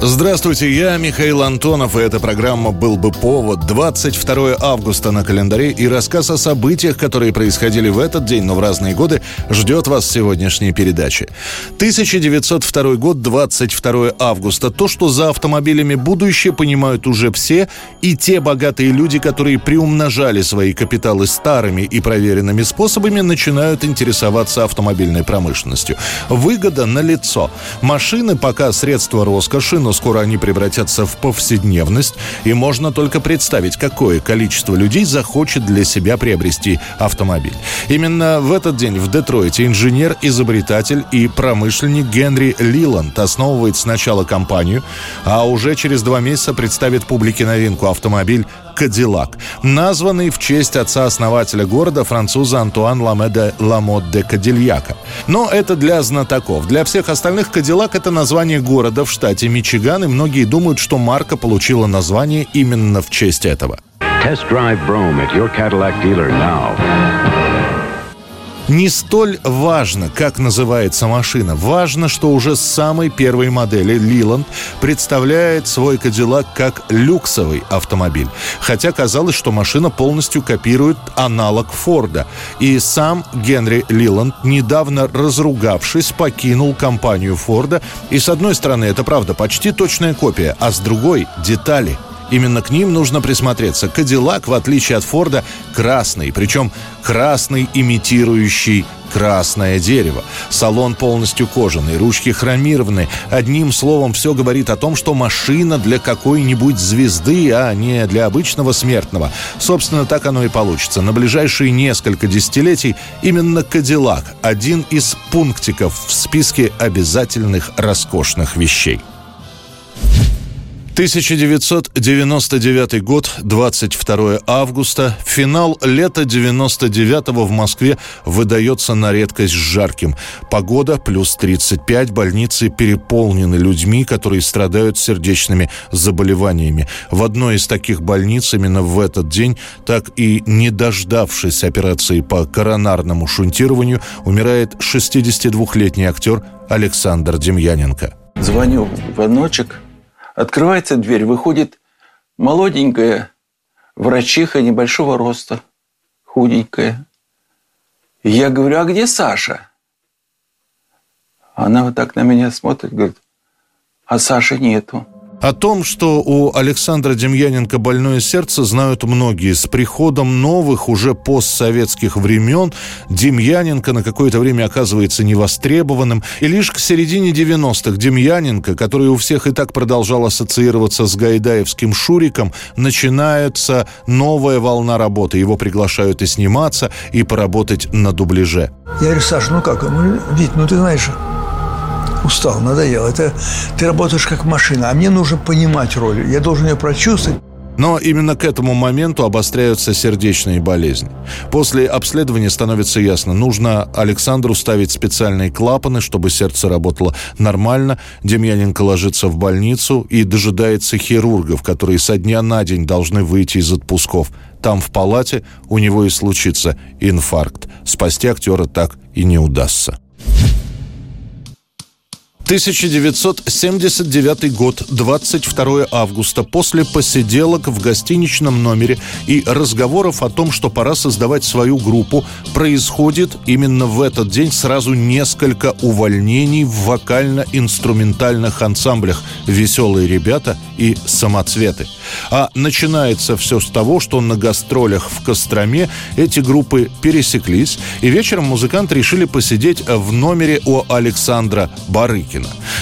Здравствуйте, я Михаил Антонов, и эта программа «Был бы повод». 22 августа на календаре и рассказ о событиях, которые происходили в этот день, но в разные годы, ждет вас в сегодняшней передаче. 1902 год, 22 августа. То, что за автомобилями будущее, понимают уже все, и те богатые люди, которые приумножали свои капиталы старыми и проверенными способами, начинают интересоваться автомобильной промышленностью. Выгода на лицо. Машины пока средства роскоши, но скоро они превратятся в повседневность, и можно только представить, какое количество людей захочет для себя приобрести автомобиль. Именно в этот день в Детройте инженер, изобретатель и промышленник Генри Лиланд основывает сначала компанию, а уже через два месяца представит публике новинку автомобиль Кадиллак, названный в честь отца-основателя города француза Антуан Ламеда Ламот де Кадильяка. Но это для знатоков. Для всех остальных Кадиллак – это название города в штате Мичиган, и многие думают, что марка получила название именно в честь этого. Test drive Brome at your Cadillac dealer now. Не столь важно, как называется машина. Важно, что уже с самой первой модели Лиланд представляет свой Кадиллак как люксовый автомобиль. Хотя казалось, что машина полностью копирует аналог Форда. И сам Генри Лиланд, недавно разругавшись, покинул компанию Форда. И с одной стороны, это правда почти точная копия, а с другой – детали – Именно к ним нужно присмотреться. Кадиллак, в отличие от Форда, красный. Причем красный, имитирующий красное дерево. Салон полностью кожаный, ручки хромированы. Одним словом, все говорит о том, что машина для какой-нибудь звезды, а не для обычного смертного. Собственно, так оно и получится. На ближайшие несколько десятилетий именно Кадиллак – один из пунктиков в списке обязательных роскошных вещей. 1999 год, 22 августа. Финал лета 99-го в Москве выдается на редкость жарким. Погода плюс 35, больницы переполнены людьми, которые страдают сердечными заболеваниями. В одной из таких больниц именно в этот день, так и не дождавшись операции по коронарному шунтированию, умирает 62-летний актер Александр Демьяненко. Звоню в одночек – Открывается дверь, выходит молоденькая врачиха небольшого роста, худенькая. я говорю, а где Саша? Она вот так на меня смотрит, говорит, а Саши нету. О том, что у Александра Демьяненко больное сердце, знают многие. С приходом новых, уже постсоветских времен, Демьяненко на какое-то время оказывается невостребованным. И лишь к середине 90-х Демьяненко, который у всех и так продолжал ассоциироваться с гайдаевским Шуриком, начинается новая волна работы. Его приглашают и сниматься, и поработать на дубляже. Я говорю, Саша, ну как, Вить, ну ты знаешь, устал, надоел. Это ты работаешь как машина, а мне нужно понимать роль. Я должен ее прочувствовать. Но именно к этому моменту обостряются сердечные болезни. После обследования становится ясно, нужно Александру ставить специальные клапаны, чтобы сердце работало нормально. Демьяненко ложится в больницу и дожидается хирургов, которые со дня на день должны выйти из отпусков. Там в палате у него и случится инфаркт. Спасти актера так и не удастся. 1979 год, 22 августа, после посиделок в гостиничном номере и разговоров о том, что пора создавать свою группу, происходит именно в этот день сразу несколько увольнений в вокально-инструментальных ансамблях «Веселые ребята» и «Самоцветы». А начинается все с того, что на гастролях в Костроме эти группы пересеклись, и вечером музыканты решили посидеть в номере у Александра Барыкина.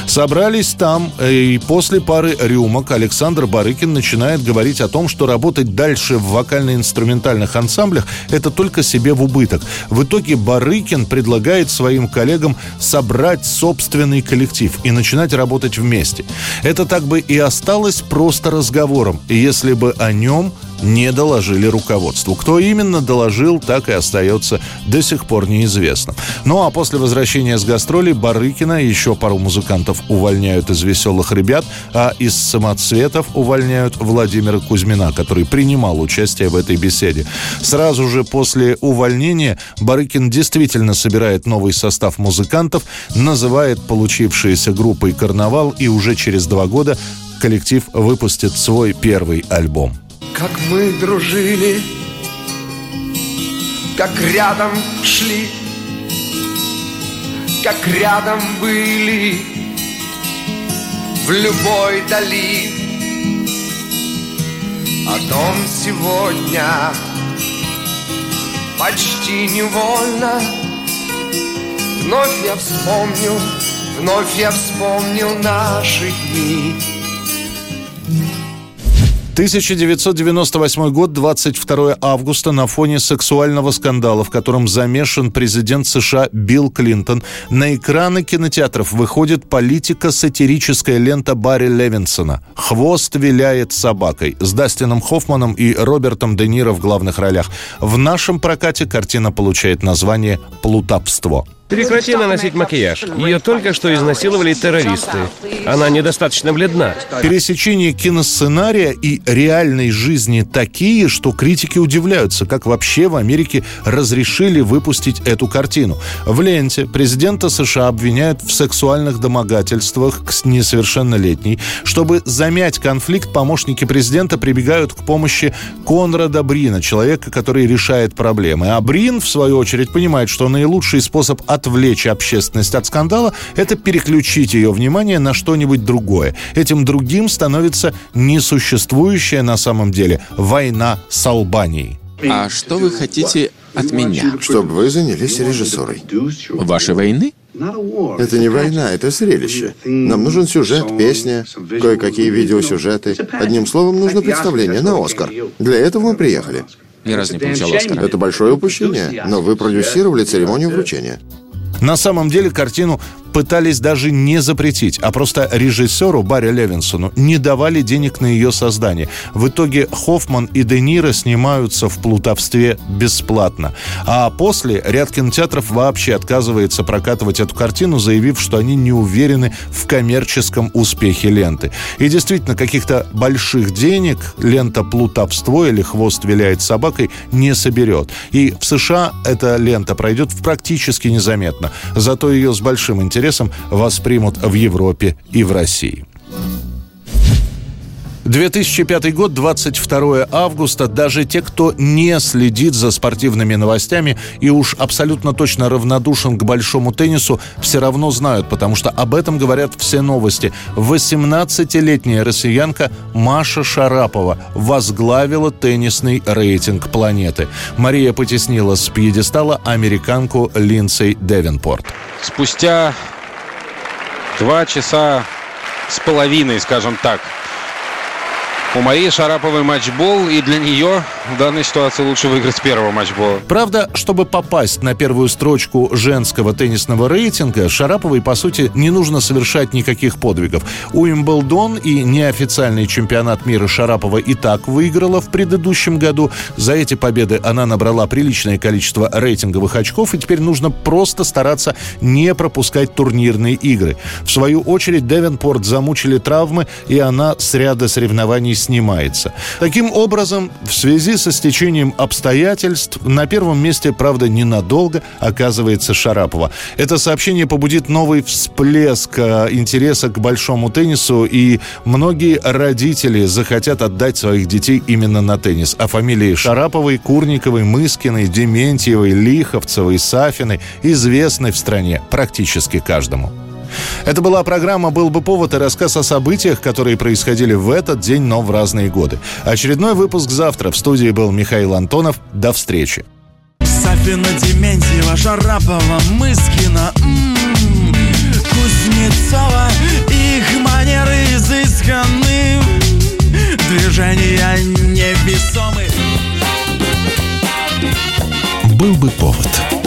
Собрались там, э, и после пары рюмок Александр Барыкин начинает говорить о том, что работать дальше в вокально-инструментальных ансамблях – это только себе в убыток. В итоге Барыкин предлагает своим коллегам собрать собственный коллектив и начинать работать вместе. Это так бы и осталось просто разговором, если бы о нем не доложили руководству. Кто именно доложил, так и остается до сих пор неизвестно. Ну а после возвращения с гастролей Барыкина еще пару музыкантов увольняют из «Веселых ребят», а из «Самоцветов» увольняют Владимира Кузьмина, который принимал участие в этой беседе. Сразу же после увольнения Барыкин действительно собирает новый состав музыкантов, называет получившиеся группой «Карнавал» и уже через два года коллектив выпустит свой первый альбом. Как мы дружили, как рядом шли, как рядом были в любой дали. О том сегодня почти невольно Вновь я вспомню, вновь я вспомнил наши дни 1998 год, 22 августа, на фоне сексуального скандала, в котором замешан президент США Билл Клинтон, на экраны кинотеатров выходит политико-сатирическая лента Барри Левинсона «Хвост виляет собакой» с Дастином Хоффманом и Робертом Де Ниро в главных ролях. В нашем прокате картина получает название «Плутовство». Прекрати наносить макияж. Ее только что изнасиловали террористы. Она недостаточно бледна. Пересечение киносценария и реальной жизни такие, что критики удивляются, как вообще в Америке разрешили выпустить эту картину. В ленте президента США обвиняют в сексуальных домогательствах к несовершеннолетней. Чтобы замять конфликт, помощники президента прибегают к помощи Конрада Брина, человека, который решает проблемы. А Брин, в свою очередь, понимает, что наилучший способ отвлечь общественность от скандала – это переключить ее внимание на что-нибудь другое. Этим другим становится несуществующая на самом деле война с Албанией. А что вы хотите от меня? Чтобы вы занялись режиссурой. Вашей войны? Это не война, это зрелище. Нам нужен сюжет, песня, кое-какие видеосюжеты. Одним словом, нужно представление на Оскар. Для этого мы приехали. Ни разу не получал Оскара. Это большое упущение, но вы продюсировали церемонию вручения. На самом деле картину пытались даже не запретить, а просто режиссеру Барри Левинсону не давали денег на ее создание. В итоге Хоффман и Де Ниро снимаются в плутовстве бесплатно. А после ряд кинотеатров вообще отказывается прокатывать эту картину, заявив, что они не уверены в коммерческом успехе ленты. И действительно, каких-то больших денег лента «Плутовство» или «Хвост виляет собакой» не соберет. И в США эта лента пройдет практически незаметно. Зато ее с большим интересом интересом воспримут в Европе и в России. 2005 год, 22 августа. Даже те, кто не следит за спортивными новостями и уж абсолютно точно равнодушен к большому теннису, все равно знают, потому что об этом говорят все новости. 18-летняя россиянка Маша Шарапова возглавила теннисный рейтинг планеты. Мария потеснила с пьедестала американку Линдсей Девенпорт. Спустя два часа с половиной, скажем так, у Марии Шараповой матчбол, и для нее в данной ситуации лучше выиграть с первого матчбола. Правда, чтобы попасть на первую строчку женского теннисного рейтинга, Шараповой, по сути, не нужно совершать никаких подвигов. Уимблдон и неофициальный чемпионат мира Шарапова и так выиграла в предыдущем году. За эти победы она набрала приличное количество рейтинговых очков, и теперь нужно просто стараться не пропускать турнирные игры. В свою очередь, Девенпорт замучили травмы, и она с ряда соревнований снимается. Таким образом, в связи со стечением обстоятельств на первом месте, правда, ненадолго оказывается Шарапова. Это сообщение побудит новый всплеск э, интереса к большому теннису, и многие родители захотят отдать своих детей именно на теннис. А фамилии Шараповой, Курниковой, Мыскиной, Дементьевой, Лиховцевой, Сафиной известны в стране практически каждому. Это была программа «Был бы повод» и рассказ о событиях, которые происходили в этот день, но в разные годы. Очередной выпуск завтра. В студии был Михаил Антонов. До встречи. Сафина, Дементьева, Шарапова, Мыскина, м-м-м, Кузнецова, их манеры изысканы, движения невесомы. «Был бы повод»